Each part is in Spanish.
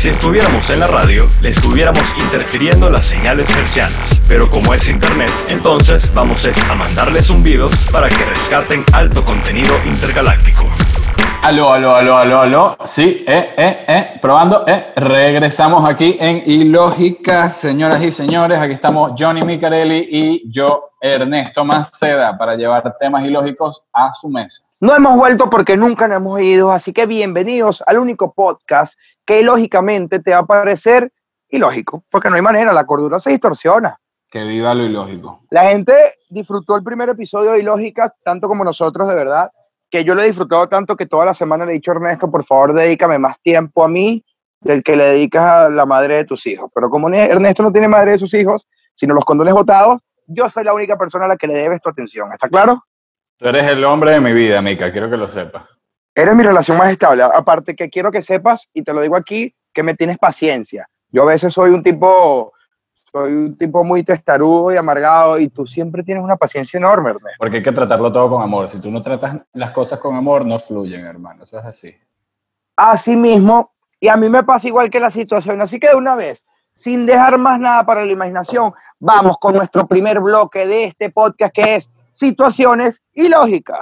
Si estuviéramos en la radio, le estuviéramos interfiriendo las señales hercianas. Pero como es internet, entonces vamos a mandarles zumbidos para que rescaten alto contenido intergaláctico. Aló, aló, aló, aló, aló. Sí, eh, eh, eh, probando, eh. Regresamos aquí en Ilógica, señoras y señores. Aquí estamos Johnny Micarelli y yo, Ernesto Maceda, para llevar temas ilógicos a su mesa. No hemos vuelto porque nunca nos hemos ido, así que bienvenidos al único podcast que lógicamente te va a parecer ilógico, porque no hay manera, la cordura se distorsiona. Que viva lo ilógico. La gente disfrutó el primer episodio de Ilógicas tanto como nosotros, de verdad que yo lo he disfrutado tanto que toda la semana le he dicho a Ernesto, por favor, dedícame más tiempo a mí del que le dedicas a la madre de tus hijos. Pero como Ernesto no tiene madre de sus hijos, sino los condones votados, yo soy la única persona a la que le debes tu atención. ¿Está claro? Tú eres el hombre de mi vida, Mica, quiero que lo sepas. Eres mi relación más estable. Aparte que quiero que sepas, y te lo digo aquí, que me tienes paciencia. Yo a veces soy un tipo soy un tipo muy testarudo y amargado y tú siempre tienes una paciencia enorme, Ernesto. Porque hay que tratarlo todo con amor. Si tú no tratas las cosas con amor, no fluyen, hermano. Eso es así. Así mismo, y a mí me pasa igual que la situación. Así que de una vez, sin dejar más nada para la imaginación, vamos con nuestro primer bloque de este podcast que es situaciones ilógicas.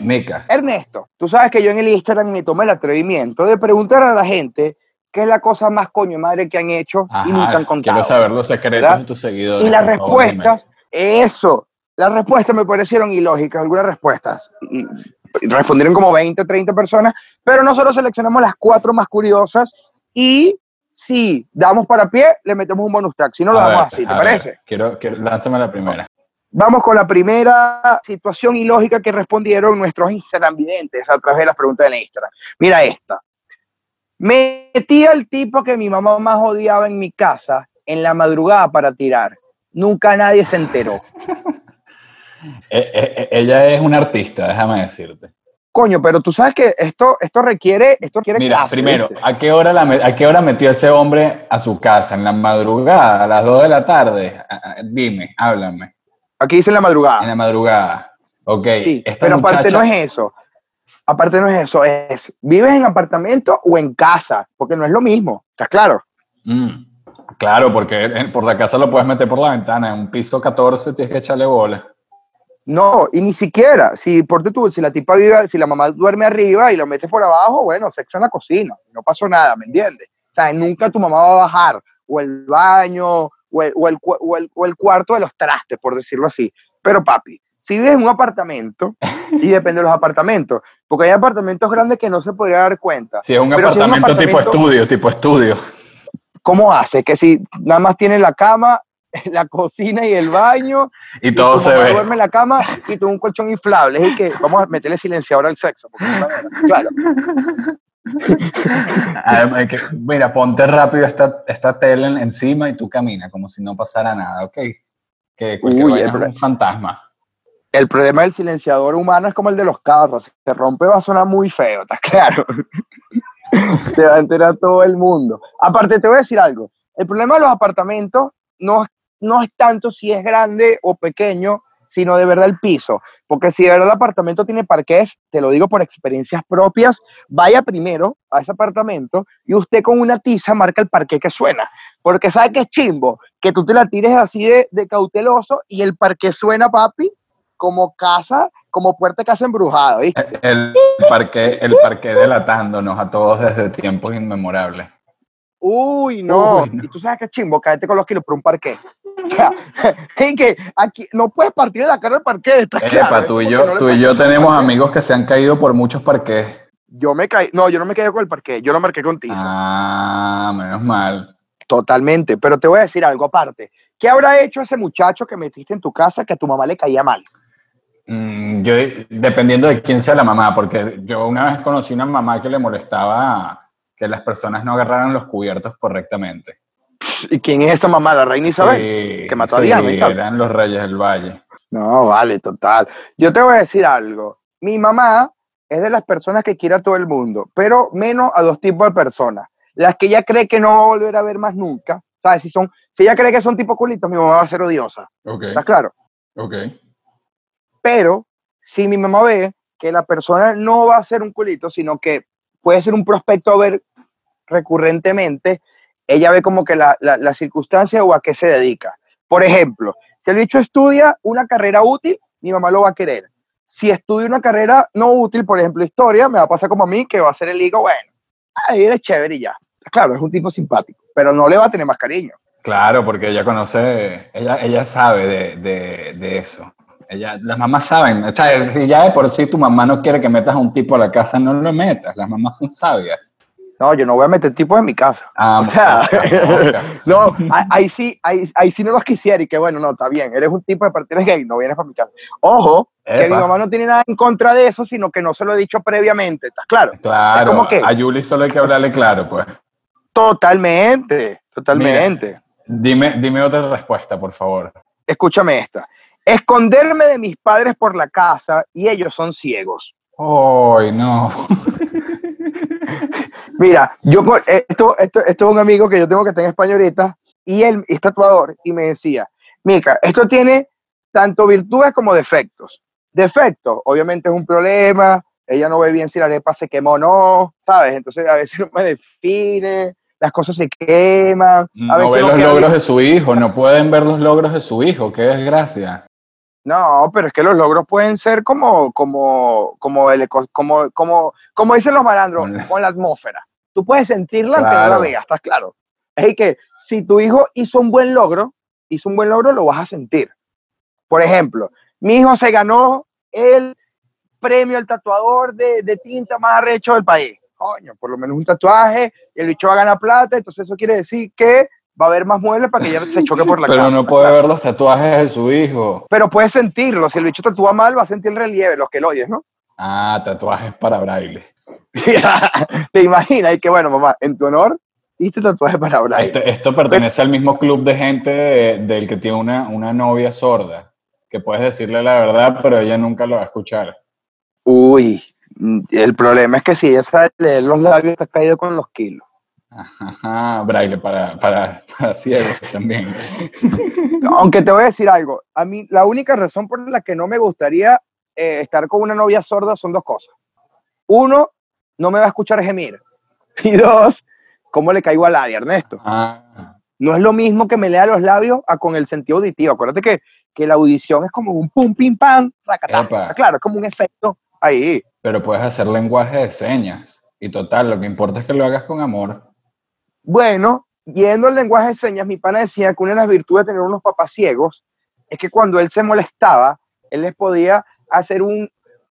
Mica. Ernesto, tú sabes que yo en el Instagram me tomé el atrevimiento de preguntar a la gente ¿Qué es la cosa más coño madre que han hecho y nunca han contado? Quiero saber los secretos de tus seguidores. Y las respuestas, eso, las respuestas me parecieron ilógicas, algunas respuestas. respondieron como 20, 30 personas, pero nosotros seleccionamos las cuatro más curiosas y si damos para pie, le metemos un bonus track. Si no, lo damos así, ¿te parece? quiero, quiero, lánzame la primera. Vamos con la primera situación ilógica que respondieron nuestros Instagram videntes a través de las preguntas de Instagram. Mira esta. Metí al tipo que mi mamá más odiaba en mi casa en la madrugada para tirar. Nunca nadie se enteró. Eh, eh, eh, ella es una artista, déjame decirte. Coño, pero tú sabes que esto, esto requiere, esto requiere Mira, primero, ¿a qué, hora la, ¿a qué hora metió ese hombre a su casa? ¿En la madrugada? ¿A las 2 de la tarde? Dime, háblame. Aquí dice en la madrugada. En la madrugada. Ok. Sí, pero aparte no es eso aparte no es eso, es, ¿vives en apartamento o en casa? Porque no es lo mismo, ¿estás claro? Mm, claro, porque por la casa lo puedes meter por la ventana, en un piso 14 tienes que echarle bola. No, y ni siquiera, si por tú, si la tipa vive, si la mamá duerme arriba y lo metes por abajo, bueno, sexo en la cocina, no pasó nada, ¿me entiendes? O sea, nunca tu mamá va a bajar, o el baño, o el, o el, o el cuarto de los trastes, por decirlo así. Pero papi, si vives en un apartamento, y depende de los apartamentos, porque hay apartamentos grandes que no se podría dar cuenta. Si es un, apartamento, tipo estudio, tipo estudio. ¿Cómo hace? Que si nada más tiene la cama, la cocina y el baño, y, todo se ve. duerme en la cama y tú un colchón inflable. Es que vamos a meterle silenciador al sexo. claro. mira, ponte rápido esta, esta tele encima y tú camina como si no pasara nada, ¿ok? Que cualquier Uy, es un fantasma el problema del silenciador humano es como el de los carros. Si se rompe va a sonar muy feo, ¿está claro? se va a enterar todo el mundo. Aparte, te voy a decir algo. El problema de los apartamentos no, no es tanto si es grande o pequeño, sino de verdad el piso. Porque si de verdad el apartamento tiene parqués, te lo digo por experiencias propias, vaya primero a ese apartamento y usted con una tiza marca el parqué que suena. Porque sabe que es chimbo, que tú te la tires así de, de cauteloso y el parqué suena, papi, como casa, como puerta de casa embrujada, ¿viste? El, parque, el parque delatándonos a todos desde tiempos inmemorables. Uy, no. Y tú sabes que chimbo, cállate con los kilos por un parque. O sea, que aquí no puedes partir de la cara del parque. Epa, tú y yo, tú y yo tenemos amigos que se han caído por muchos parques. Yo me caí, no, yo no me caí con el parque, yo lo marqué contigo. Ah, menos mal. Totalmente, pero te voy a decir algo aparte. ¿Qué habrá hecho ese muchacho que metiste en tu casa que a tu mamá le caía mal? Mm, yo, dependiendo de quién sea la mamá, porque yo una vez conocí una mamá que le molestaba que las personas no agarraran los cubiertos correctamente. ¿Y quién es esa mamá? ¿La reina Isabel? que mató a Diana. eran los reyes del valle. No, vale, total. Yo te voy a decir algo. Mi mamá es de las personas que quiere a todo el mundo, pero menos a dos tipos de personas. Las que ella cree que no va a volver a ver más nunca. ¿Sabes? Si, son, si ella cree que son tipo culitos, mi mamá va a ser odiosa. Okay. ¿Estás claro? Ok. Pero si mi mamá ve que la persona no va a ser un culito, sino que puede ser un prospecto a ver recurrentemente, ella ve como que la, la, la circunstancia o a qué se dedica. Por ejemplo, si el bicho estudia una carrera útil, mi mamá lo va a querer. Si estudia una carrera no útil, por ejemplo, historia, me va a pasar como a mí, que va a ser el higo, bueno, ahí es chévere y ya. Claro, es un tipo simpático, pero no le va a tener más cariño. Claro, porque ella conoce, ella, ella sabe de, de, de eso. Ella, las mamás saben, o sea, si ya de por sí tu mamá no quiere que metas a un tipo a la casa, no lo metas, las mamás son sabias. No, yo no voy a meter tipos en mi casa. Ah, o sea, mosca, no, ahí, sí, ahí, ahí sí no los quisiera y que bueno, no, está bien, eres un tipo de partida gay, no vienes para mi casa. Ojo, que mi mamá no tiene nada en contra de eso, sino que no se lo he dicho previamente, ¿estás claro? Claro, como que- a Julie solo hay que hablarle claro, pues. Totalmente, totalmente. Dime, dime otra respuesta, por favor. Escúchame esta. Esconderme de mis padres por la casa y ellos son ciegos. Ay, no. Mira, yo esto, esto, esto es un amigo que yo tengo que está en España ahorita y él es tatuador y me decía, Mica, esto tiene tanto virtudes como defectos. Defectos, obviamente es un problema, ella no ve bien si la arepa se quemó o no, ¿sabes? Entonces a veces no me define, las cosas se queman. A No veces ve no los logros bien. de su hijo, no pueden ver los logros de su hijo, qué desgracia. No, pero es que los logros pueden ser como, como, como, el, como, como, como dicen los malandros, Con la- con la atmósfera. Tú puedes sentirla aunque no la Claro. veas, ¿estás claro? Es que si tu hijo hizo un buen logro, hizo un buen logro, lo vas a sentir. Por ejemplo, mi hijo se ganó el premio al tatuador de, de tinta más arrecho del país. Coño, por lo menos un tatuaje, y el bicho va a ganar plata, entonces eso quiere decir que va a haber más muebles para que ella se choque por la Pero casa. no ¿estás puede claro? ver los tatuajes de su hijo. Pero puedes sentirlo. Si el bicho tatúa mal, va a sentir el relieve, los que lo oyes, ¿no? Ah, tatuajes para braille. Te imaginas, y que bueno, mamá, en tu honor, hice tatuaje para Brian. Esto, esto pertenece al mismo club de gente de- del que tiene una, una novia sorda, que puedes decirle la verdad, pero ella nunca lo va a escuchar. Uy, el problema es que si ella sabe leer los labios, está caído con los kilos. Ajá, braille para, para, para ciegos también. Aunque te voy a decir algo, a mí la única razón por la que no me gustaría eh, estar con una novia sorda son dos cosas. Uno, no me va a escuchar gemir. Y dos, ¿cómo le caigo al labio, Ernesto? Ah, No es lo mismo que me lea los labios a con el sentido auditivo. Acuérdate que, que la audición es como un pum, pim, pam, racatá. Epa. Claro, es como un efecto ahí. pero puedes hacer lenguaje de señas. Y total, lo que importa es que lo hagas con amor. Bueno, yendo al lenguaje de señas, mi pana decía que una de las virtudes de tener unos papás ciegos es que cuando él se molestaba, él les podía hacer un,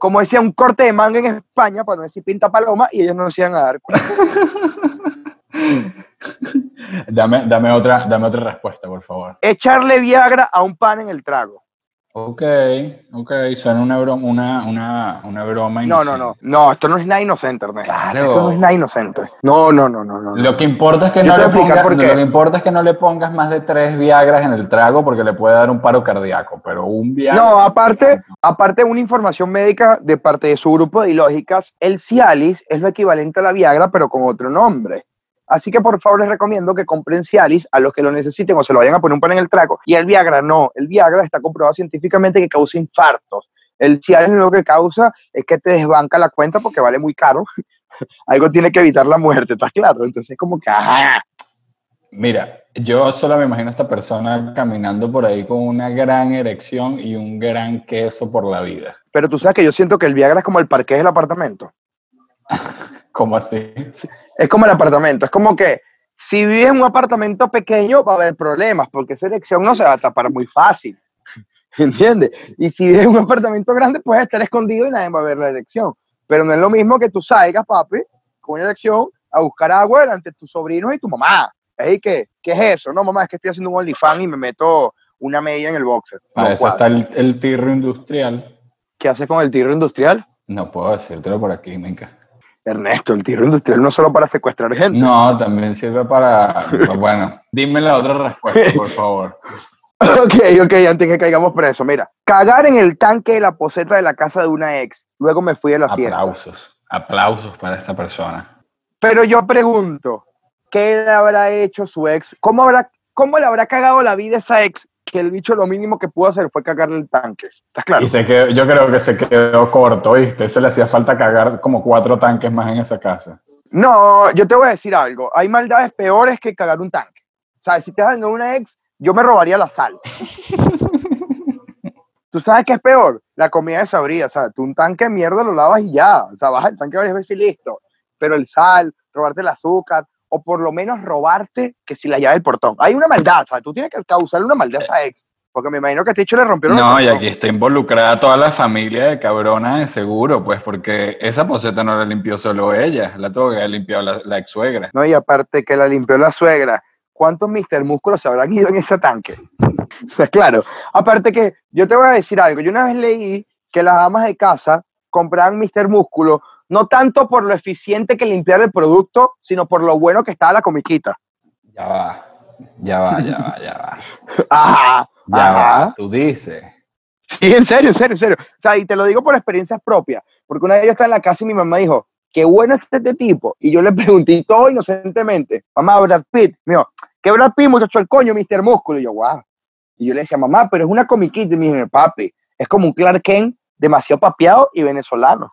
como decía, un corte de manga en España, para no decir pinta paloma, y ellos no se iban a dar cuenta. Dame, dame, otra, dame otra respuesta, por favor. Echarle Viagra a un pan en el trago. Ok, ok, suena una broma, una, una, una broma No, no, no, no, esto no es nada inocente, Ernesto. Claro. Esto no es nada inocente. No, no, no, no. Lo que importa es que Yo no le pongas, lo que importa es que no le pongas más de tres Viagras en el trago porque le puede dar un paro cardíaco, pero un Viagra. No, aparte, aparte una información médica de parte de su grupo de ilógicas, el Cialis es lo equivalente a la Viagra, pero con otro nombre. Así que por favor les recomiendo que compren Cialis a los que lo necesiten o se lo vayan a poner un pan en el trago. Y el Viagra no. El Viagra está comprobado científicamente que causa infartos. El Cialis lo que causa es que te desbanca la cuenta porque vale muy caro. Algo tiene que evitar la muerte, ¿estás claro? Entonces como que, ajá. Mira, yo solo me imagino a esta persona caminando por ahí con una gran erección y un gran queso por la vida. Pero tú sabes que yo siento que el Viagra es como el parqué del apartamento. ¿Cómo así? Es como el apartamento, es como que si vives en un apartamento pequeño va a haber problemas, porque esa erección no se va a tapar muy fácil. ¿Entiendes? Y si vives en un apartamento grande, puedes estar escondido y nadie va a ver la erección. Pero no es lo mismo que tú salgas, papi, con una erección a buscar agua delante de tus sobrinos y tu mamá. Ey, ¿qué? ¿Qué es eso? No, mamá, es que estoy haciendo un OnlyFans y me meto una media en el boxer. Para No eso cuadra. está el, el tirro industrial. ¿Qué haces con el tiro industrial? No puedo decírtelo por aquí, Mica. Ernesto, el tiro industrial no solo para secuestrar gente. No, también sirve para... Bueno, dime la otra respuesta, por favor. Ok, ok, antes que caigamos preso, mira. Cagar en el tanque de la poseta de la casa de una ex. Luego me fui a la fiesta. Aplausos. Aplausos para esta persona. Pero yo pregunto, ¿qué le habrá hecho su ex? ¿Cómo, habrá, ¿Cómo le habrá cagado la vida a esa ex que el bicho lo mínimo que pudo hacer fue cagarle el tanque. ¿Estás claro? Y se quedó, yo creo que se quedó corto, ¿viste? Se le hacía falta cagar como cuatro tanques más en esa casa. No, yo te voy a decir algo. Hay maldades peores que cagar un tanque. O sea, si te vas una ex, yo me robaría la sal. ¿Tú sabes qué es peor? La comida de sabría. O sea, tú un tanque de mierda lo lavas y ya. O sea, baja el tanque varias veces y listo. Pero el sal, robarte el azúcar, o por lo menos robarte que si la llave del portón. Hay una maldad, tú tienes que causarle una maldad a esa ex. Porque me imagino que a Ticho le rompieron No, y aquí está involucrada toda la familia de cabrona de seguro, pues, porque esa poseta no la limpió solo ella, la tuvo que limpiar la, la ex suegra. No, y aparte que la limpió la suegra, ¿cuántos Mr. Músculos se habrán ido en ese tanque? o sea, claro. Aparte que yo te voy a decir algo, yo una vez leí que las amas de casa compraban Mr. Músculo no tanto por lo eficiente que limpiar el producto, sino por lo bueno que estaba la comiquita. Ya va, ya va, ya va, ya va. Ajá, Ya ajá. va, tú dices. Sí, en serio, en serio, en serio. O sea, y te lo digo por experiencias propias, porque una vez yo estaba en la casa y mi mamá dijo, qué bueno es este tipo. Y yo le pregunté todo inocentemente, mamá, Brad Pitt. Me dijo, ¿qué Brad Pitt, muchacho, el coño, Mr. Músculo? Y yo, wow. Y yo le decía, mamá, pero es una comiquita. Y me dijo, papi, es como un Clark Kent demasiado papeado y venezolano.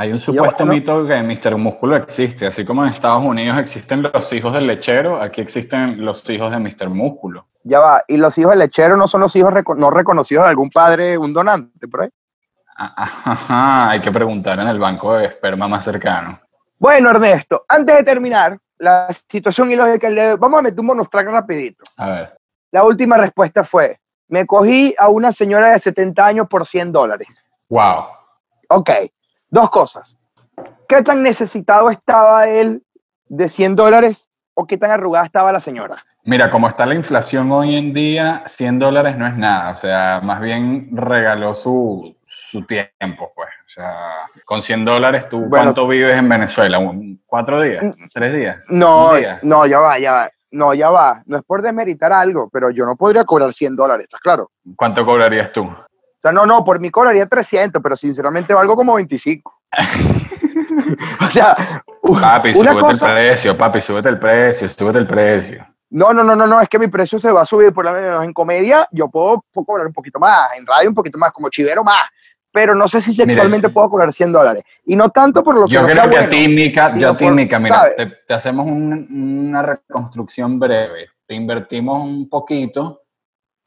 Hay un supuesto bueno. mito que Mr. Músculo existe, así como en Estados Unidos existen los hijos del lechero, aquí existen los hijos de Mr. Músculo. Ya va, y los hijos del lechero no son los hijos reco- no reconocidos de algún padre, un donante, por ahí. Ah, Ajá, hay que preguntar en el banco de esperma más cercano. Bueno, Ernesto, antes de terminar, la situación ilógica, vamos a meter un bonus track rapidito. A ver, La última respuesta fue, me cogí a una señora de 70 años por 100 dólares. wow. Ok, dos cosas. ¿Qué tan necesitado estaba él de 100 dólares o qué tan arrugada estaba la señora? Mira, como está la inflación hoy en día, 100 dólares no es nada. O sea, más bien regaló su, su tiempo, pues. O sea, con 100 dólares, ¿tú Bueno. cuánto vives en Venezuela? ¿Un- ¿Cuatro días? ¿Tres días? No, no, ya va, ya va. No, ya va. No es por desmeritar algo, pero yo no podría cobrar 100 dólares, ¿estás claro? ¿Cuánto cobrarías tú? O sea, no, no, por mí cobraría 300, pero sinceramente valgo como 25. o sea, Papi, una súbete cosa... el precio, papi, súbete el precio, súbete el precio. No, no, no, no, no, es que mi precio se va a subir, por lo menos en comedia yo puedo, puedo cobrar un poquito más, en radio un poquito más, como chivero más, pero no sé si sexualmente puedo cobrar 100 dólares. Y no tanto por lo que Yo no creo sea que a bueno, ti, Mica, yo a ti, por- Mica, mira, te, te hacemos un- una reconstrucción breve. Te invertimos un poquito,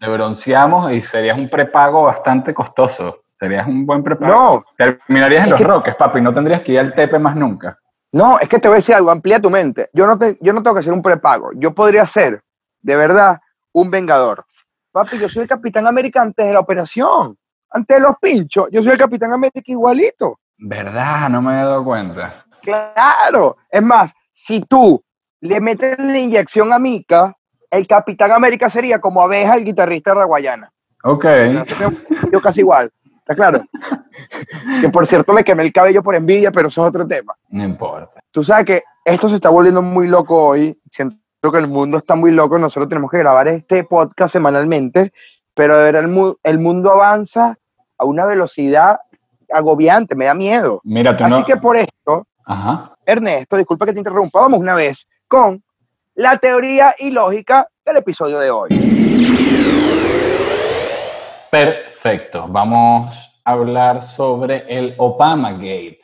te bronceamos y serías un prepago bastante costoso. Serías un buen prepago. No, Terminarías en los que- roques, papi, no tendrías que ir al tepe más nunca. no, es que te voy a decir algo, amplía tu mente. Yo no, te- yo no tengo que ser un prepago, yo podría ser, de verdad, un vengador. Papi, yo soy el Capitán América antes de la operación, antes de los pinchos, yo soy el Capitán América igualito. ¿Verdad? No me he dado cuenta. Claro. Es más, si tú le metes la inyección a Mika, el Capitán América sería como abeja el guitarrista de la Guayana. Ok. Yo casi igual. ¿Está claro? que por cierto me quemé el cabello por envidia, pero eso es otro tema. No importa. Tú sabes que esto se está volviendo muy loco hoy. Siento que el mundo está muy loco. Nosotros tenemos que grabar este podcast semanalmente, pero de verdad el, mu- el mundo avanza a una velocidad agobiante. Me da miedo. Mira, tú Así no... que por esto, Ajá. Ernesto, disculpa que te interrumpa, vamos una vez con la teoría y lógica del episodio de hoy. Perfecto. Vamos a hablar sobre el Obama Gate.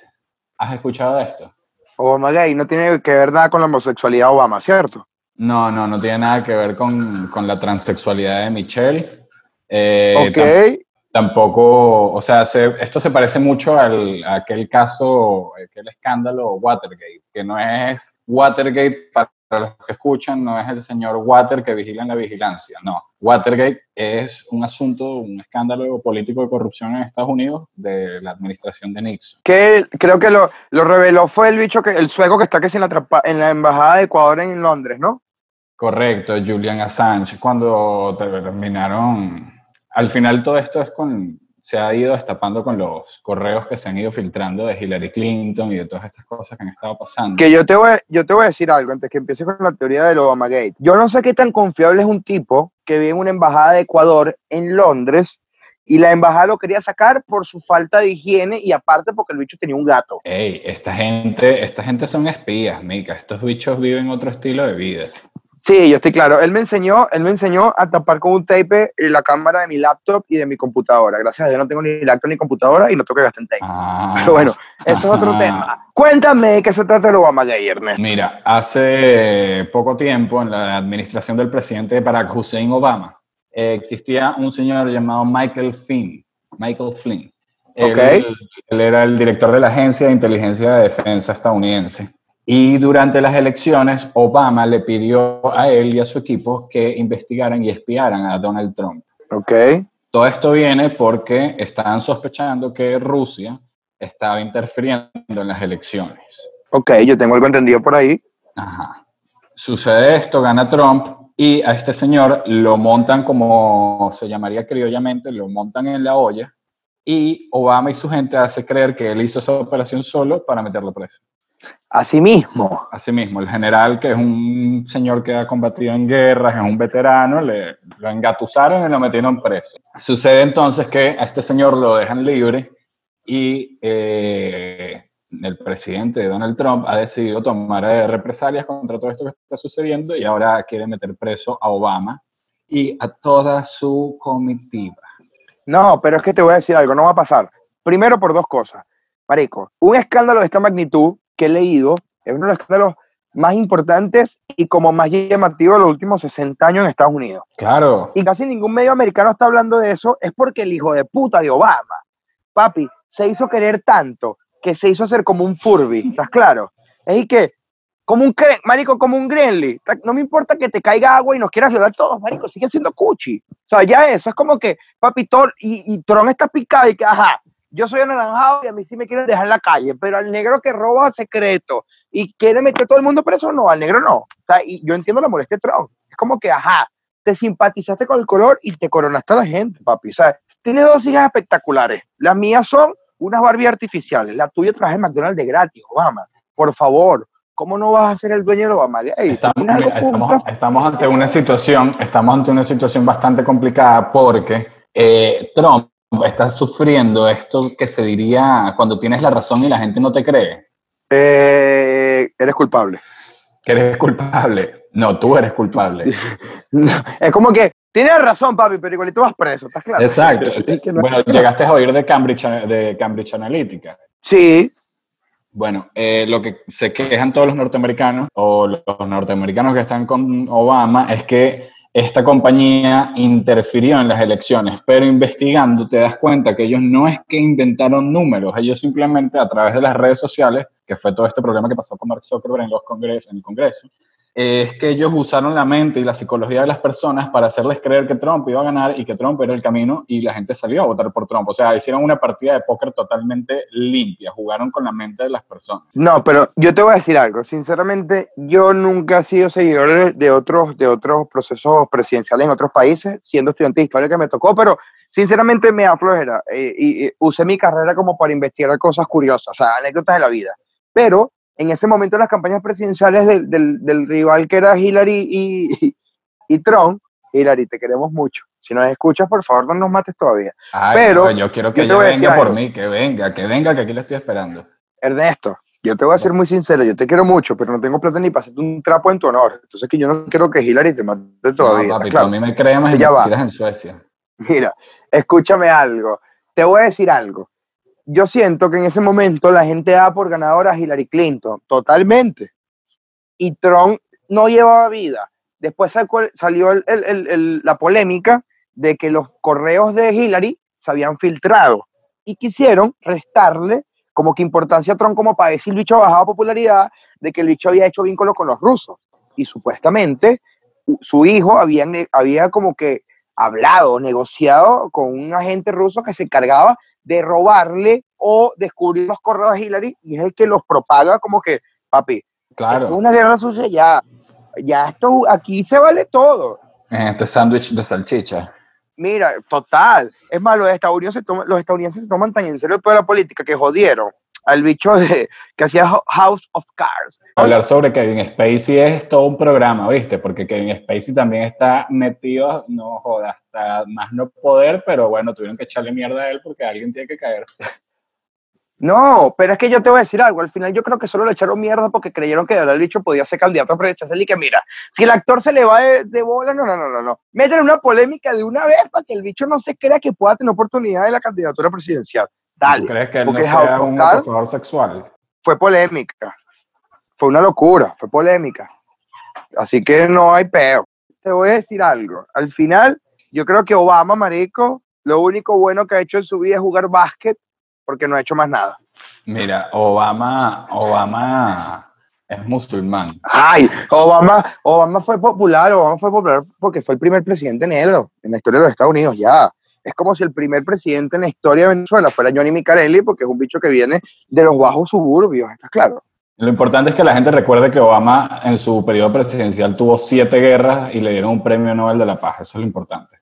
¿Has escuchado de esto? Obama gay no tiene que ver nada con la homosexualidad de Obama, ¿cierto? No, no, no tiene nada que ver con, con la transexualidad de Michelle. Eh, ok. tam- tampoco, o sea, se- esto se parece mucho al, a aquel caso, aquel escándalo Watergate, que no es Watergate para los que escuchan, no es el señor Water que vigila en la vigilancia, no. Watergate es un asunto, un escándalo político de corrupción en Estados Unidos de la administración de Nixon. Que creo que lo, lo reveló fue el bicho que el sueco que está que en la, en la embajada de Ecuador en Londres, ¿no? Correcto, Julian Assange, cuando terminaron, al final todo esto es con, se ha ido destapando con los correos que se han ido filtrando de Hillary Clinton y de todas estas cosas que han estado pasando. Que yo te voy, yo te voy a decir algo antes que empieces con la teoría del Obama Gate. Yo no sé qué tan confiable es un tipo que vive en una embajada de Ecuador en Londres y la embajada lo quería sacar por su falta de higiene y aparte porque el bicho tenía un gato. Ey, esta gente, esta gente son espías, mica, estos bichos viven otro estilo de vida. Sí, yo estoy claro. Él me enseñó, él me enseñó a tapar con un tape la cámara de mi laptop y de mi computadora. Gracias a Dios no tengo ni laptop ni computadora y no tengo que gastar en tape. Ah. Pero bueno, eso es otro tema. Cuéntame de qué se trata el Obama Gay, Ernest. Mira, hace poco tiempo en la administración del presidente Barack Hussein Obama eh, existía un señor llamado Michael Flynn. Michael Flynn. Él era el director de la Agencia de Inteligencia de Defensa estadounidense. Y durante las elecciones, Obama le pidió a él y a su equipo que investigaran y espiaran a Donald Trump. Ok. Todo esto viene porque estaban sospechando que Rusia estaba interfiriendo en las elecciones. Ok, yo tengo algo entendido por ahí. Ajá. Sucede esto, gana Trump y a este señor lo montan como se llamaría criollamente, lo montan en la olla y Obama y su gente hace creer que él hizo esa operación solo para meterlo preso. Así mismo. Asimismo, el general, que es un señor que ha combatido en guerras, es un veterano, le, lo engatusaron y lo metieron preso. Sucede entonces que a este señor lo dejan libre y eh, el presidente Donald Trump ha decidido tomar eh, represalias contra todo esto que está sucediendo y ahora quiere meter preso a Obama y a toda su comitiva. No, pero es que te voy a decir algo, no va a pasar. Primero por dos cosas. Marico, un escándalo de esta magnitud que he leído es uno de los escándalos más importantes y como más llamativo de los últimos 60 años en Estados Unidos. Claro, Y casi ningún medio americano está hablando de eso, es porque el hijo de puta de Obama, papi, se hizo querer tanto que se hizo hacer como un Furby, ¿estás claro? Es y que, como un, marico, como un Grenly, no me importa que te caiga agua y nos quieras violar todos, marico, sigue siendo cuchi. O sea, ya eso, es como que, papi, Thor, y, y Tron está picado y que, ajá, yo soy anaranjado y a mí sí me quieren dejar en la calle, pero al negro que roba secreto y quiere meter a todo el mundo preso, no, al negro no. O sea, y yo entiendo la molestia de Tron. Es como que, ajá, te simpatizaste con el color y te coronaste a la gente, papi. O sea, tiene dos hijas espectaculares. Las mías son unas Barbie artificiales. La tuya traje McDonald's de gratis, Obama. Por favor, ¿cómo no vas a ser el dueño de Obama? Tienes mira, estamos ante una situación, estamos ante una situación bastante complicada porque eh, Trump está sufriendo esto que se diría cuando tienes la razón y la gente no te cree, Eh, eres culpable. que eres culpable. No, tú eres culpable. es como que tienes razón, papi, pero igualito vas preso, ¿estás claro? Exacto. Bueno, llegaste a oír de Cambridge, de Cambridge Analytica. Sí, Bueno, eh, lo que se quejan todos los norteamericanos o los norteamericanos que están con Obama es que esta compañía interfirió en las elecciones, pero investigando te das cuenta que ellos no es que inventaron números, ellos simplemente a través de las redes sociales, que fue todo este problema que pasó con Mark Zuckerberg en, los congres en el Congreso, es que ellos usaron la mente y la psicología de las personas para hacerles creer que Trump iba a ganar y que Trump era el camino y la gente salió a votar por Trump. O sea, hicieron una partida de póker totalmente limpia, jugaron con la mente de las personas. No, pero yo te voy a decir algo. Sinceramente, yo nunca he sido seguidor de, otros, de otros procesos presidenciales en otros países, siendo estudiante de historia que me tocó, pero sinceramente me da flojera. eh, y, usé mi carrera como para investigar cosas curiosas, o anécdotas de la vida. Pero en ese momento, en las campañas presidenciales del, del, del rival que era Hillary y, y, Trump, Hillary, te queremos mucho. Si nos escuchas, por favor, no nos mates todavía. Ay, Pero no, yo quiero que yo te a venga por algo. mí, que venga, que venga, que aquí la estoy esperando. Ernesto, yo te voy a ser muy sincero, yo te quiero mucho, pero no tengo plata ni para hacerte un trapo en tu honor. Entonces que yo no quiero que Hillary te mate todavía. no, papi, claro. a mí me y Ya me tiras en Suecia. Mira, escúchame algo. Te voy a decir algo. Yo siento que en ese momento la gente da por ganadora a Hillary Clinton, totalmente. Y Trump no llevaba vida. Después salió la polémica de que los correos de Hillary se habían filtrado y quisieron restarle como que importancia a Trump como para decir el bicho bajaba popularidad, de que el bicho había hecho vínculo con los rusos. Y supuestamente su hijo había, había como que hablado, negociado con un agente ruso que se encargaba de robarle o descubrir los correos de Hillary y es el que los propaga como que, papi, es Claro, una guerra sucia ya, ya esto, aquí se vale todo. este sándwich de salchicha. Mira, total. Es más, los estadounidenses, se toman- los estadounidenses se toman tan en serio el de la política que jodieron al bicho de, que hacía Ho- House of Cards. Hablar sobre Kevin Spacey es todo un programa, ¿viste? Porque Kevin Spacey también está metido, no joda, hasta más no poder, pero bueno, tuvieron que echarle mierda a él porque alguien tiene que caer. No, pero es que yo te voy a decir algo. Al final yo creo que solo le echaron mierda porque creyeron que el bicho podía ser candidato a presidencial y que mira, si el actor se le va de, bola, no, no, no, no, no. Métele una polémica de una vez para que el bicho no se crea que pueda tener oportunidad de la candidatura presidencial. Dale. ¿Tú crees que él no sea un acosador sexual? Fue polémica. Fue una locura, fue polémica. Así que no hay peo. Te voy a decir algo. Al final, yo creo que Obama, marico, lo único bueno que ha hecho en su vida es jugar básquet porque no ha hecho más nada. Mira, Obama, Obama es musulmán. Ay, Obama, Obama fue popular, Obama fue popular porque fue el primer presidente negro en la historia de los Estados Unidos, ya. Es como si el primer presidente en la historia de Venezuela fuera Johnny Micarelli, porque es un bicho que viene de los bajos suburbios, ¿está claro? Lo importante es que la gente recuerde que Obama en su periodo presidencial tuvo siete guerras y le dieron un premio Nobel de la Paz. Eso es lo importante.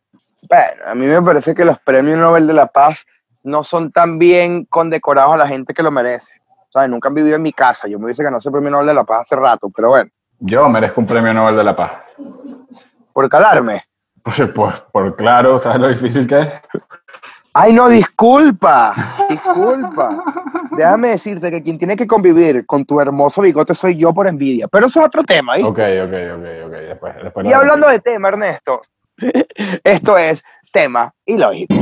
Bueno, a mí me parece que los premios Nobel de la Paz no son tan bien condecorados a la gente que lo merece. ¿Sabes? Nunca han vivido en mi casa. Yo me hubiese ganado ese premio Nobel de la Paz hace rato, pero bueno. Yo merezco un premio Nobel de la Paz. ¿Por calarme? Pues, pues por claro, ¿sabes lo difícil que es? Ay, no, disculpa, disculpa. Déjame decirte que quien tiene que convivir con tu hermoso bigote soy yo por envidia. Pero eso es otro tema, ¿eh? Ok, ok, ok, ok. Después, después y hablando de tema, Ernesto, esto es tema ilógico.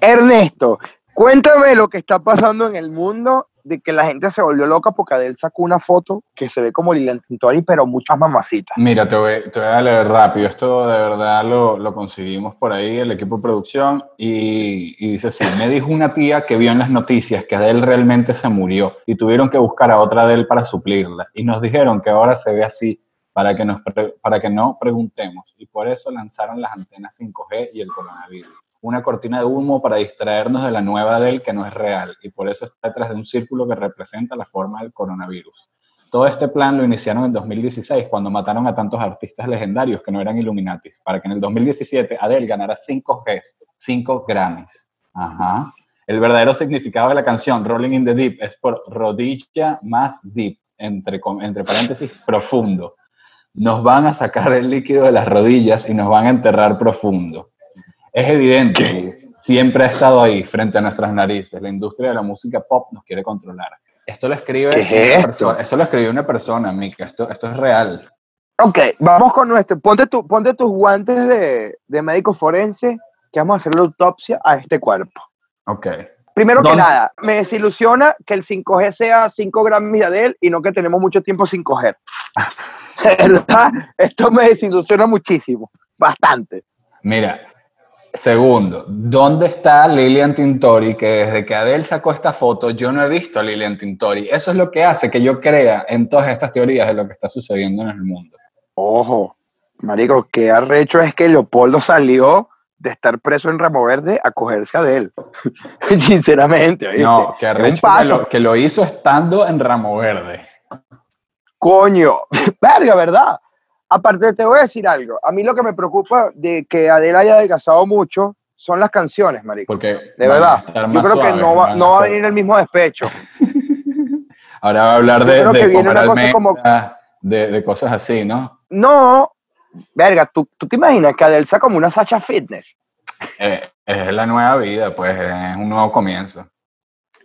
Ernesto, cuéntame lo que está pasando en el mundo de que la gente se volvió loca porque Adele sacó una foto que se ve como Lilian Tintori, pero muchas mamacitas. Mira, te voy, te voy a leer rápido. Esto de verdad lo, lo, conseguimos por ahí, el equipo de producción, y, y dice así, me dijo una tía que vio en las noticias que Adele realmente se murió y tuvieron que buscar a otra Adele para suplirla. Y nos dijeron que ahora se ve así para que, nos para que no preguntemos. Y por eso lanzaron las antenas 5G y el coronavirus una cortina de humo para distraernos de la nueva del que no es real y por eso está detrás de un círculo que representa la forma del coronavirus. Todo este plan lo iniciaron en 2016 cuando mataron a tantos artistas legendarios que no eran Illuminatis, para que en el 2017 Adele ganara 5 Gs, 5 Grammys. Ajá. El verdadero significado de la canción Rolling in the Deep es por rodilla más deep, entre, entre paréntesis, profundo. Nos van a sacar el líquido de las rodillas y nos van a enterrar profundo. Es evidente, siempre ha estado ahí, frente a nuestras narices. La industria de la música pop nos quiere controlar. Esto lo escribe, esto? esto lo escribió una persona, Mika. Esto, esto es real. Ok, vamos con nuestro. Ponte, tu, ponte tus guantes de, de médico forense que vamos a hacer la autopsia a este cuerpo. Ok. Primero que nada, me desilusiona que el 5G sea 5 gramos de él y no que tenemos mucho tiempo sin coger. ¿Verdad? Esto me desilusiona muchísimo, bastante. Mira, Segundo, ¿dónde está Lilian Tintori? Que desde que Adele sacó esta foto, yo no he visto a Lilian Tintori. Eso es lo que hace que yo crea en todas estas teorías de lo que está sucediendo en el mundo. Ojo, marico, qué arrecho es que Leopoldo salió de estar preso en Ramo Verde a cogerse a Adele. Sinceramente. No, qué arrecho que lo, que lo hizo estando en Ramo Verde. Coño, verga, ¿verdad? Aparte, te voy a decir algo. A mí lo que me preocupa de que Adele haya adelgazado mucho son las canciones, marico. Porque de verdad, yo creo que no va, no va a venir el mismo despecho. Ahora va a hablar de, de, viene una cosa como... de, de, cosas así, ¿no? No, verga, ¿tú, tú te imaginas que Adele sea como una Sacha Fitness? Eh, es la nueva vida, pues es un nuevo comienzo.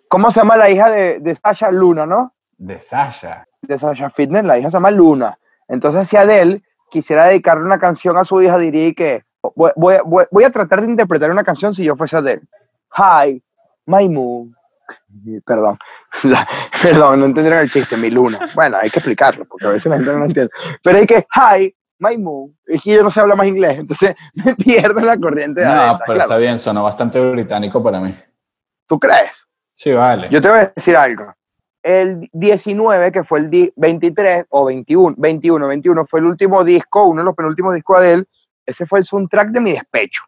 ¿Cómo se llama la hija de, de Sasha Luna, no? De Sasha. De Sasha Fitness, la hija se llama Luna. Entonces, si Adele quisiera dedicarle una canción a su hija, diría que voy, a tratar de interpretar una canción si yo fuese Adele. Hi, my moon. Perdón, perdón, no entendieron el chiste, mi luna. Bueno, hay que explicarlo, porque a veces la gente no lo entiende. Pero hay que, hi, my moon. Es que yo no sé hablar más inglés, entonces me pierdo la corriente de No, pero está bien, sonó bastante británico para mí. ¿Tú crees? Sí, vale. Yo te voy a decir algo el 19, que fue el 23 o 21, 21, 21, fue el último disco, uno de los penúltimos discos de él, ese fue el soundtrack de mi despecho.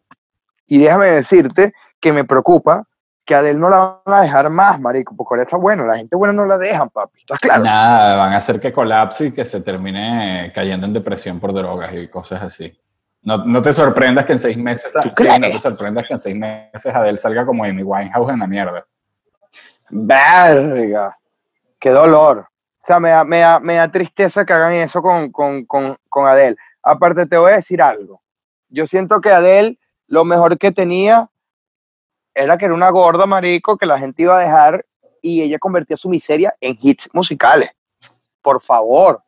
Y déjame decirte que me preocupa que a Adele no la van a dejar más, marico, porque ahora está bueno, la gente buena no la dejan, papi, ¿estás claro? Nada, van a hacer que colapse y que se termine cayendo en depresión por drogas y cosas así. No, no te sorprendas que en seis meses, sí, no te sorprendas que en seis meses Adele salga como Amy Winehouse en la mierda. Verga. Qué dolor. O sea, me da, me da, me da tristeza que hagan eso con, con, con, con Adele. Aparte, te voy a decir algo. Yo siento que Adele, lo mejor que tenía era que era una gorda, marico, que la gente iba a dejar y ella convertía su miseria en hits musicales. Por favor.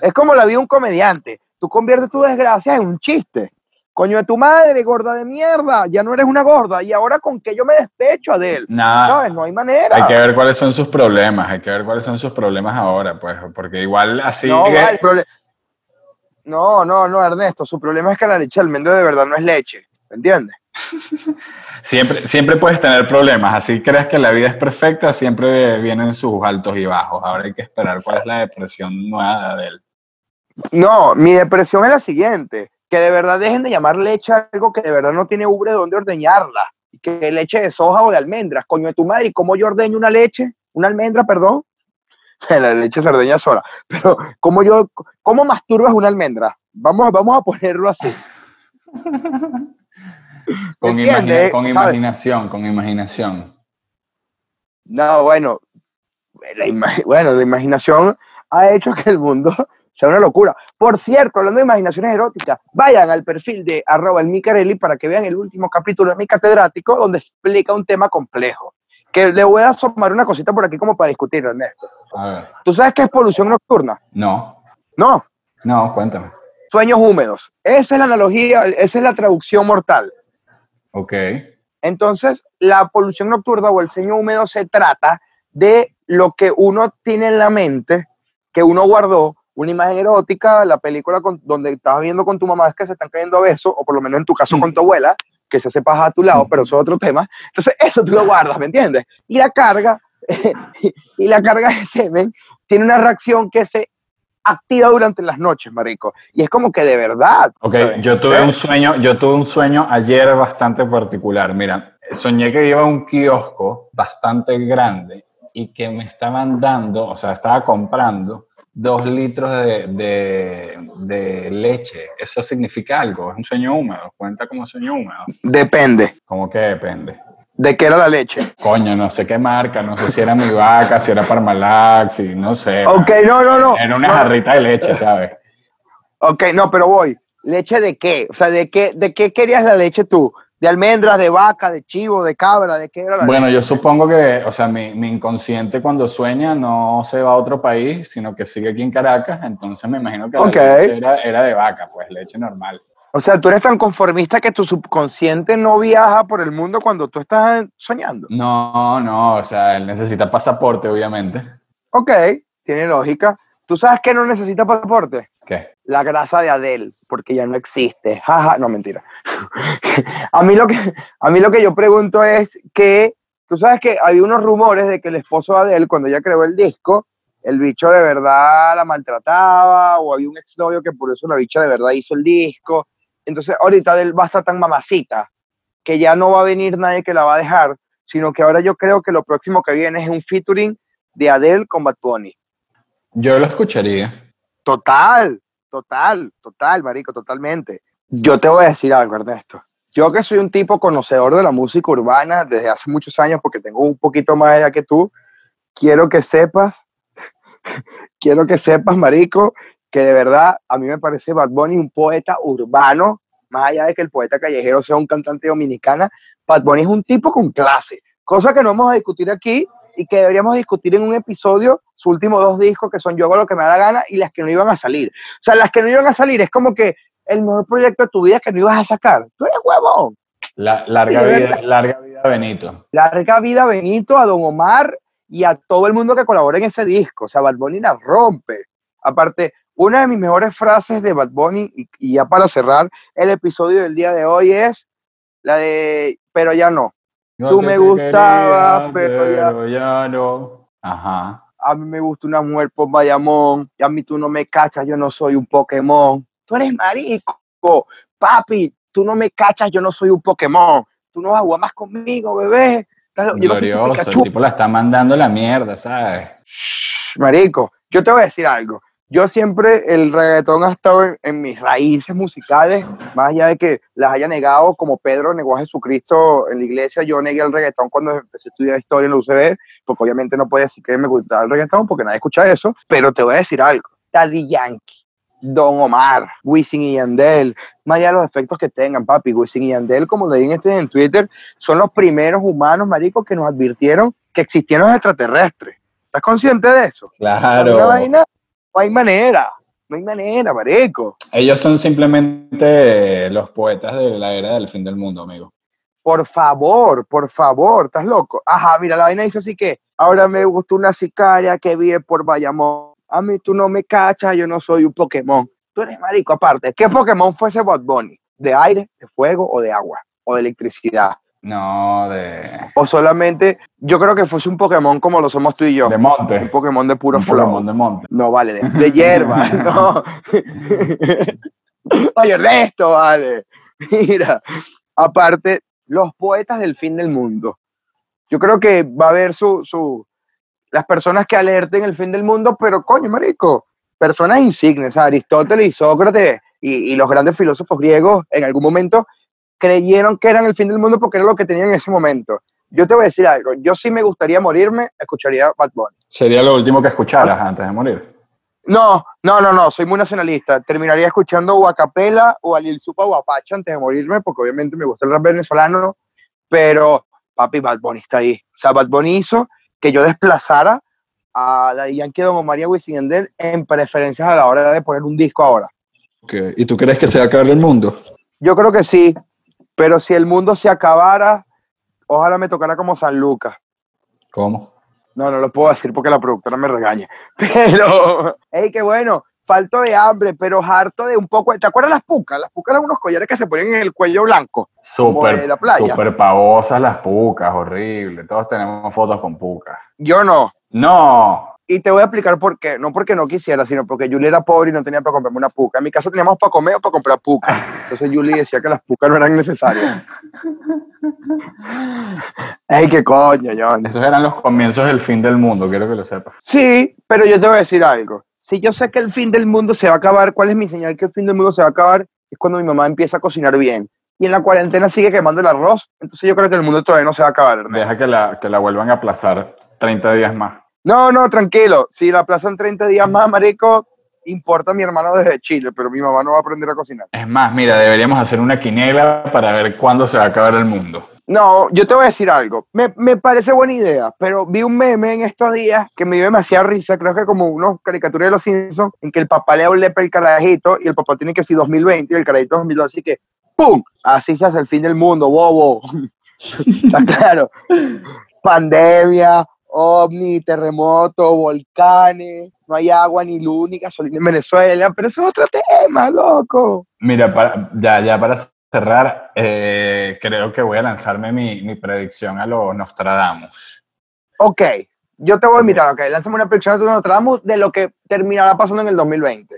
Es como la vida de un comediante. Tú conviertes tu desgracia en un chiste. Coño de tu madre, gorda de mierda. Ya no eres una gorda. Y ahora con qué yo me despecho de él. Nada. ¿Sabes? No hay manera. Hay que ver cuáles son sus problemas, hay que ver cuáles son sus problemas ahora, pues, porque igual así no, que- no, no, no, Ernesto. Su problema es que la leche de almendra de verdad no es leche. ¿Me entiendes? siempre, siempre puedes tener problemas, así crees que la vida es perfecta, siempre vienen sus altos y bajos. Ahora hay que esperar cuál es la depresión nueva de Adele. No, mi depresión es la siguiente, que de verdad dejen de llamar leche a algo que de verdad no tiene ubre donde ordeñarla, y que leche de soja o de almendras, coño de tu madre, ¿y cómo yo ordeño una leche? Una almendra, perdón. La leche se ordeña sola, pero ¿cómo yo, cómo masturbas una almendra? Vamos, vamos a ponerlo así. Con, imaginación, con imaginación. No, bueno, la bueno, la imaginación ha hecho que el mundo sea una locura. Por cierto, hablando de imaginaciones eróticas, vayan al perfil de arroba el Micarelli para que vean el último capítulo de mi catedrático donde explica un tema complejo. Que le voy a asomar una cosita por aquí como para discutir, Ernesto. A ver. ¿Tú sabes qué es polución nocturna? No, No, no, cuéntame. sueños húmedos. Esa es la analogía, esa es la traducción mortal. Ok. Entonces, la polución nocturna o el sueño húmedo se trata de lo que uno tiene en la mente, que uno guardó, una imagen erótica, la película con- donde estás viendo con tu mamá es que se están cayendo a besos, o por lo menos en tu caso con tu abuela, que se hace paja a tu lado, pero eso es otro tema. Entonces, eso tú lo guardas, ¿me entiendes? Y la carga, y la carga de semen tiene una reacción que se activa durante las noches, marico. Y es como que de verdad. Ok, ¿sabes? yo tuve un sueño, yo tuve un sueño ayer bastante particular. Mira, soñé que iba a un kiosco bastante grande y que me estaban dando, o sea, estaba comprando dos litros de, de- de leche. ¿Eso significa algo? ¿Es un sueño húmedo? ¿Cuenta como sueño húmedo? Depende ¿Cómo que depende? de qué era la leche. Coño, no sé qué marca, no sé si era mi vaca, si era Parmalat, si no sé. Ok, no, no, no. Era una no. jarrita de leche, ¿sabes? Ok, no, pero voy. ¿Leche de qué? O sea, ¿de qué, de qué querías la leche tú? ¿De almendras, de vaca, de chivo, de cabra? ¿De qué era la Bueno, yo supongo que, o sea, mi, mi inconsciente cuando sueña no se va a otro país, sino que sigue aquí en Caracas, entonces me imagino que la Ok. leche era, era de vaca, pues leche normal. O sea, tú eres tan conformista que tu subconsciente no viaja por el mundo cuando tú estás soñando. No, no, o sea, él necesita pasaporte, obviamente. Ok, tiene lógica. ¿Tú sabes que no necesita pasaporte? ¿Qué? La grasa de Adele, porque ya no existe. Jaja, no, mentira. a, mí lo que, a mí lo que yo pregunto es que, tú sabes que había unos rumores de que el esposo de Adele, cuando ella creó el disco, el bicho de verdad la maltrataba, o había un exnovio que por eso la bicha de verdad hizo el disco. Entonces, ahorita Adele va a estar tan mamacita que ya no va a venir nadie que la va a dejar, sino que ahora yo creo que lo próximo que viene es un featuring de Adele con Bad Bunny. Yo lo escucharía. Total, total, total, marico, totalmente. Yo te voy a decir algo, Ernesto. Yo que soy un tipo conocedor de la música urbana desde hace muchos años, porque tengo un poquito más edad que tú, quiero que sepas, quiero que sepas, marico, que de verdad a mí me parece Bad Bunny un poeta urbano, más allá de que el poeta callejero sea un cantante dominicana, Bad Bunny es un tipo con clase, cosa que no vamos a discutir aquí y que deberíamos discutir en un episodio sus últimos dos discos que son Yo hago lo que me da la gana y las que no iban a salir. O sea, las que no iban a salir es como que el mejor proyecto de tu vida que no ibas a sacar. Tú eres huevón. La, larga, vida, larga vida, Benito. Larga vida a Benito, a Don Omar y a todo el mundo que colabora en ese disco. O sea, Bad Bunny la rompe. Aparte, una de mis mejores frases de Bad Bunny, y, y ya para cerrar el episodio del día de hoy es la de, pero ya no. Tú me gustabas, pero ya- pero ya no. Ajá. A mí me gusta una mujer por Bayamón, y a mí tú no me cachas, yo no soy un Pokémon. Tú eres marico, papi, tú no me cachas, yo no soy un Pokémon. Tú no vas a jugar más conmigo, bebé. Yo no soy Glorioso, el Pikachu. tipo la está mandando la mierda, ¿sabes? Shh, Marico, yo te voy a decir algo. Yo siempre el reggaetón ha estado en, en mis raíces musicales, más allá de que las haya negado, como Pedro negó a Jesucristo en la iglesia, yo negué el reggaetón cuando empecé a estudiar historia en la UCB, porque obviamente no puedo decir que me gustaba el reggaetón, porque nadie escucha eso, pero te voy a decir algo. Daddy Yankee, Don Omar, Wisin y Yandel, más allá de los efectos que tengan, papi, Wisin y Yandel, como leí en este en Twitter, son los primeros humanos, maricos, que nos advirtieron que existían los extraterrestres. ¿Estás consciente de eso? Claro. Una vaina, no hay manera, no hay manera, marico. Ellos son simplemente los poetas de la era del fin del mundo, amigo. Por favor, por favor, ¿estás loco? Ajá, mira, la vaina dice así que ahora me gustó una sicaria que vive por Bayamón. A mí tú no me cachas, yo no soy un Pokémon. Tú eres marico aparte. ¿Qué Pokémon fuese Bad Bunny? ¿De aire, de fuego o de agua? ¿O de electricidad? No, de, O solamente, yo creo que fuese un Pokémon como lo somos tú y yo. de Un monte. Pokémon de puro Un flow. Pokémon de monte. No, vale, de, de hierba, no. Oye, Ernesto, vale. Mira, aparte, los poetas del fin del mundo. Yo creo que va a haber su, su, las personas que alerten el fin del mundo, pero coño, marico, personas insignes, Aristóteles y Sócrates y, y los grandes filósofos griegos en algún momento creyeron que eran el fin del mundo porque era lo que tenían en ese momento. Yo te voy a decir algo, yo sí me gustaría morirme, escucharía Bad Bunny. Sería lo último que escucharas antes de morir. No, no, no, no, soy muy nacionalista. Terminaría escuchando o a Capela o a Lil Supa o a Pacha antes de morirme, porque obviamente me gusta el rap venezolano, pero papi, Bad Bunny está ahí. O sea, Bad Bunny hizo que yo desplazara a Daddy Yankee, Don Omar y a Wisin y Yandel en preferencias a la hora de poner un disco ahora. ¿Y tú crees que se va a acabar el mundo? Yo creo que sí, pero si el mundo se acabara, ojalá me tocara como San Lucas. ¿Cómo? No, no lo puedo decir porque la productora me regaña. Pero, hey, qué bueno. Falto de hambre, pero harto de un poco. ¿Te acuerdas las pucas? Las pucas eran unos collares que se ponían en el cuello blanco. Súper, la playa. súper pavosas las pucas, horrible. Todos tenemos fotos con pucas. Yo no. No, Y te voy a explicar por qué. No porque no quisiera, sino porque Julie era pobre y no tenía para comprarme una puca. En mi casa teníamos para comer o para comprar puca. Entonces Julie decía que las pucas no eran necesarias. Ey, qué coño, John. esos eran los comienzos del fin del mundo, quiero que lo sepas. Sí, pero yo te voy a decir algo. Si yo sé que el fin del mundo se va a acabar, ¿cuál es mi señal que el fin del mundo se va a acabar? Es cuando mi mamá empieza a cocinar bien. Y en la cuarentena sigue quemando el arroz. Entonces yo creo que el mundo todavía no se va a acabar, Ernesto. Deja que la, que la vuelvan a aplazar 30 días más. No, no, tranquilo. Si la aplazan 30 días más, marico, importa mi hermano desde Chile, pero mi mamá no va a aprender a cocinar. Es más, mira, deberíamos hacer una quiniela para ver cuándo se va a acabar el mundo. No, yo te voy a decir algo. Me, me parece buena idea, pero vi un meme en estos días que me dio demasiada risa, creo que como unos caricaturas de los Simpsons, en que el papá le lepe al carajito y el papá tiene que decir 2020 y el carajito 2002, así que ¡pum! Así se hace el fin del mundo, bobo. Está claro. Pandemia, ovni, terremoto, volcanes, no hay agua ni luz ni gasolina en Venezuela, pero eso es otro tema, loco. Mira, para, ya, ya para cerrar, eh, creo que voy a lanzarme mi, mi predicción a los Nostradamus. Ok, yo te voy a invitar, ok, lánzame una predicción de Nostradamus de lo que terminará pasando en el 2020.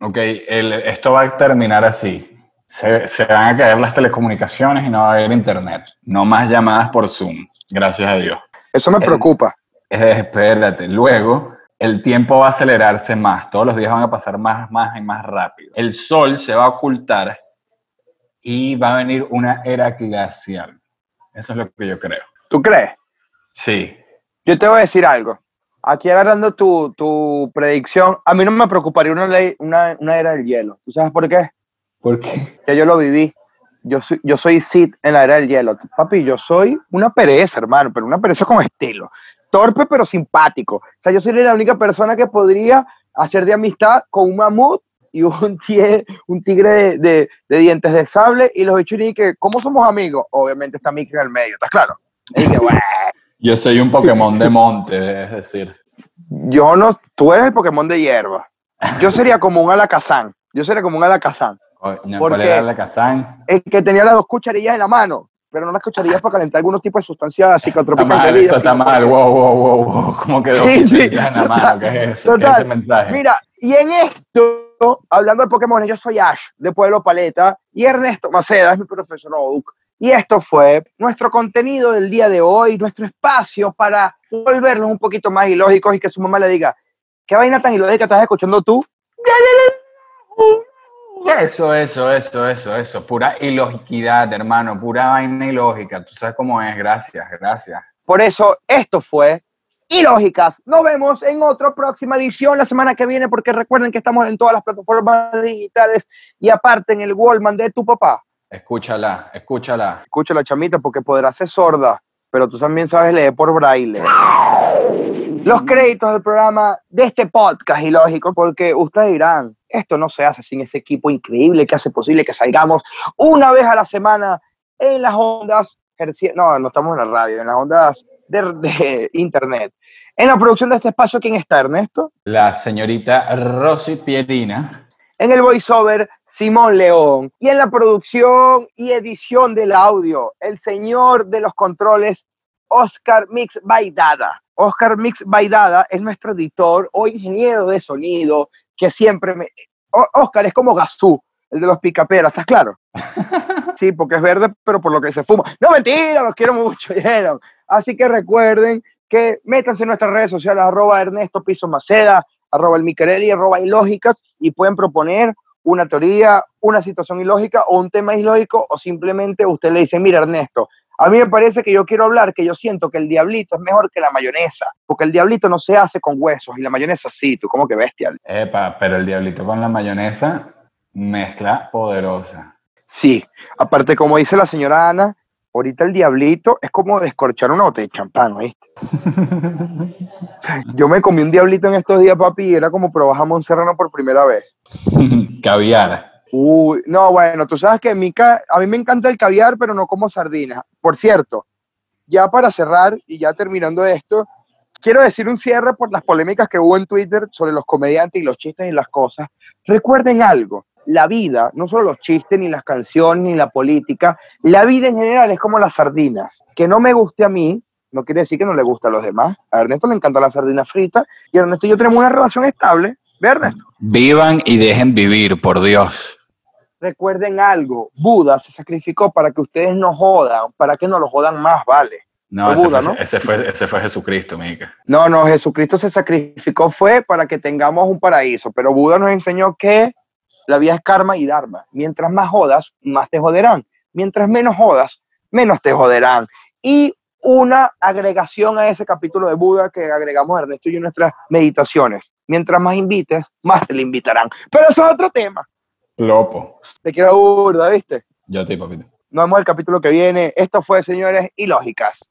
Ok, el- esto va a terminar así. Se, se van a caer las telecomunicaciones y no va a haber internet. No más llamadas por Zoom, gracias a Dios. Eso me El- preocupa. Espérate, luego el tiempo va a acelerarse más, todos los días van a pasar más, más y más rápido. El sol se va a ocultar y va a venir una era glacial. Eso es lo que yo creo. ¿Tú crees? Sí. Yo te voy a decir algo. Aquí agarrando tu, tu predicción, a mí no me preocuparía una, ley, una, una era del hielo. ¿Tú sabes por qué? ¿Por qué? Ya yo lo viví. Yo soy, yo soy Sid en la era del hielo. Papi, yo soy una pereza, hermano, pero una pereza con estilo. Torpe, pero simpático. O sea, yo soy la única persona que podría hacer de amistad con un mamut y un, tie- un tigre de, de- de dientes de sable y los bichos y que, ¿cómo somos amigos? Obviamente está Mickey en el medio, ¿estás claro? Y "Bueno, Yo soy un Pokémon de monte, es decir. yo no, tú eres el Pokémon de hierba. Yo sería como un alakazam. Yo sería como un. Coño, ¿Por ¿Cuál era la Kazán? El que tenía las dos cucharillas en la mano, pero no las cucharillas para calentar algunos tipos de sustancias Está psicotrópicas mal, de vida. esto está mal, wow, wow, wow, wow. ¿Cómo quedó? Sí, sí, en la mano, ¿qué es eso? ¿Qué es total. ese mensaje? Mira, y en esto, hablando de Pokémon, yo soy Ash, de Pueblo Paleta, y Ernesto Maceda es mi profesor Oduc. Y esto fue nuestro contenido del día de hoy, nuestro espacio para volvernos un poquito más ilógicos y que su mamá le diga, ¿qué vaina tan ilógica estás escuchando tú? Eso, eso, eso, eso, eso. Pura ilogiquidad, hermano. Pura vaina ilógica. Tú sabes cómo es. Gracias, gracias. Por eso, esto fue ilógicas. Nos vemos en otra próxima edición la semana que viene, porque recuerden que estamos en todas las plataformas digitales y aparte en el Wallman de tu papá. Escúchala, escúchala. Escúchala, chamita, porque podrá ser sorda, pero tú también sabes leer por braille. Los créditos del programa de este podcast, ilógico, porque ustedes dirán, esto no se hace sin ese equipo increíble que hace posible que salgamos una vez a la semana en las ondas, no, no estamos en la radio, en las ondas de, internet. En la producción de este espacio, ¿quién está, Ernesto? La señorita Rosy Pierina. En el voiceover, Simón León. Y en la producción y edición del audio, el señor de los controles, Oscar Mix Baidada. Oscar Mix Baidada es nuestro editor o ingeniero de sonido que siempre me... Oscar es como Gazú, el de los picaperas, ¿estás claro? Sí, porque es verde, pero por lo que se fuma. No, mentira, los quiero mucho, Así que recuerden que métanse en nuestras redes sociales, arroba Ernesto Piso Maceda, arroba el Micarelli, arroba ilógicas, y pueden proponer una teoría, una situación ilógica o un tema ilógico, o simplemente usted le dice, mira Ernesto, a mí me parece que yo quiero hablar que yo siento que el diablito es mejor que la mayonesa, porque el diablito no se hace con huesos y la mayonesa sí, tú como que bestial. Epa, pero el diablito con la mayonesa, mezcla poderosa. Sí, aparte como dice la señora Ana, ahorita el diablito es como descorchar una botella de champán, ¿viste? Yo me comí un diablito en estos días, papi, y era como probar jamón serrano por primera vez. Caviar. Uy, no, bueno, tú sabes que a mí, a mí me encanta el caviar, pero no como sardinas. Por cierto, ya para cerrar y ya terminando esto, quiero decir un cierre por las polémicas que hubo en Twitter sobre los comediantes y los chistes y las cosas. Recuerden algo, la vida, no solo los chistes, ni las canciones, ni la política, la vida en general es como las sardinas. Que no me guste a mí, no quiere decir que no le guste a los demás. A Ernesto le encanta la sardina frita y Ernesto y yo tenemos una relación estable. ¿Ve, Ernesto? Vivan y dejen vivir, por Dios. Recuerden algo, Buda se sacrificó para que ustedes no jodan, para que no lo jodan más, vale. No, ese, Buda, fue, ¿no? Ese, fue, ese fue Jesucristo, Mica. No, no, Jesucristo se sacrificó fue para que tengamos un paraíso, pero Buda nos enseñó que la vida es karma y dharma. Mientras más jodas, más te joderán. Mientras menos jodas, menos te joderán. Y una agregación a ese capítulo de Buda que agregamos Ernesto y en nuestras meditaciones. Mientras más invites, más te le invitarán. Pero eso es otro tema. Lopo. Te quiero burda, ¿viste? Yo te, papito. Nos vemos el capítulo que viene. Esto fue, señores, Ilógicas.